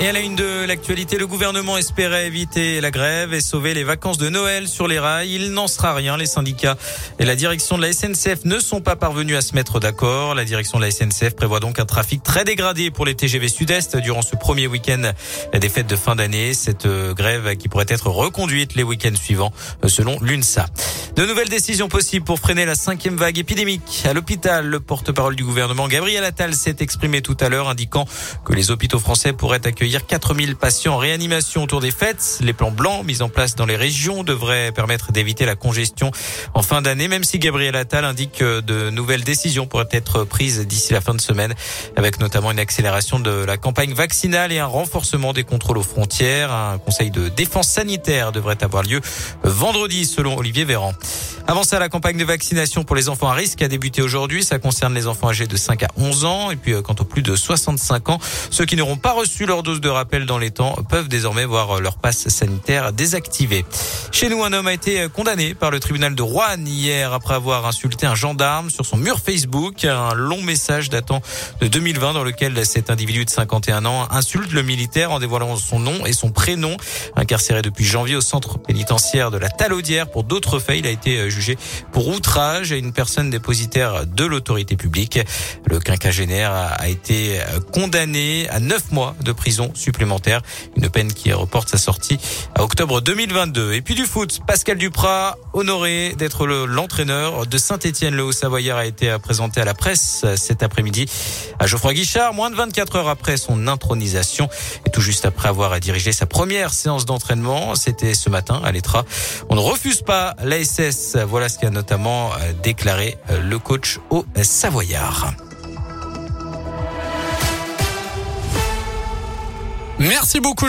Et à la une de l'actualité, le gouvernement espérait éviter la grève et sauver les vacances de Noël sur les rails. Il n'en sera rien. Les syndicats et la direction de la SNCF ne sont pas parvenus à se mettre d'accord. La direction de la SNCF prévoit donc un trafic très dégradé pour les TGV Sud-Est durant ce premier week-end des fêtes de fin d'année. Cette euh, grève qui pourrait être reconduite les week-ends suivants euh, selon l'UNSA. De nouvelles décisions possibles pour freiner la cinquième vague épidémique. À l'hôpital, le porte-parole du gouvernement Gabriel Attal s'est exprimé tout à l'heure indiquant que les hôpitaux français pourraient accueillir 4000 patients en réanimation autour des fêtes. Les plans blancs mis en place dans les régions devraient permettre d'éviter la congestion en fin d'année, même si Gabriel Attal indique que de nouvelles décisions pourraient être prises d'ici la fin de semaine, avec notamment une accélération de la campagne vaccinale et un renforcement des contrôles aux frontières. Un conseil de défense sanitaire devrait avoir lieu vendredi, selon Olivier Véran. Avant ça, la campagne de vaccination pour les enfants à risque a débuté aujourd'hui. Ça concerne les enfants âgés de 5 à 11 ans. Et puis, euh, quant aux plus de 65 ans, ceux qui n'auront pas reçu leur dose de rappel dans les temps peuvent désormais voir leur passe sanitaire désactivé. Chez nous, un homme a été euh, condamné par le tribunal de Rouen hier après avoir insulté un gendarme sur son mur Facebook. Un long message datant de 2020 dans lequel cet individu de 51 ans insulte le militaire en dévoilant son nom et son prénom. Incarcéré depuis janvier au centre pénitentiaire de la Talaudière pour d'autres faits, il a été euh, jugé pour outrage à une personne dépositaire de l'autorité publique. Le quinquagénaire a été condamné à neuf mois de prison supplémentaire, une peine qui reporte sa sortie à octobre 2022. Et puis du foot, Pascal Duprat, honoré d'être l'entraîneur de Saint-Etienne. Le Haut-Savoyard a été présenté à la presse cet après-midi à Geoffroy Guichard, moins de 24 heures après son intronisation et tout juste après avoir dirigé sa première séance d'entraînement. C'était ce matin à l'Etra. On ne refuse pas l'ASS. Voilà ce qu'a notamment euh, déclaré euh, le coach au Savoyard. Merci beaucoup.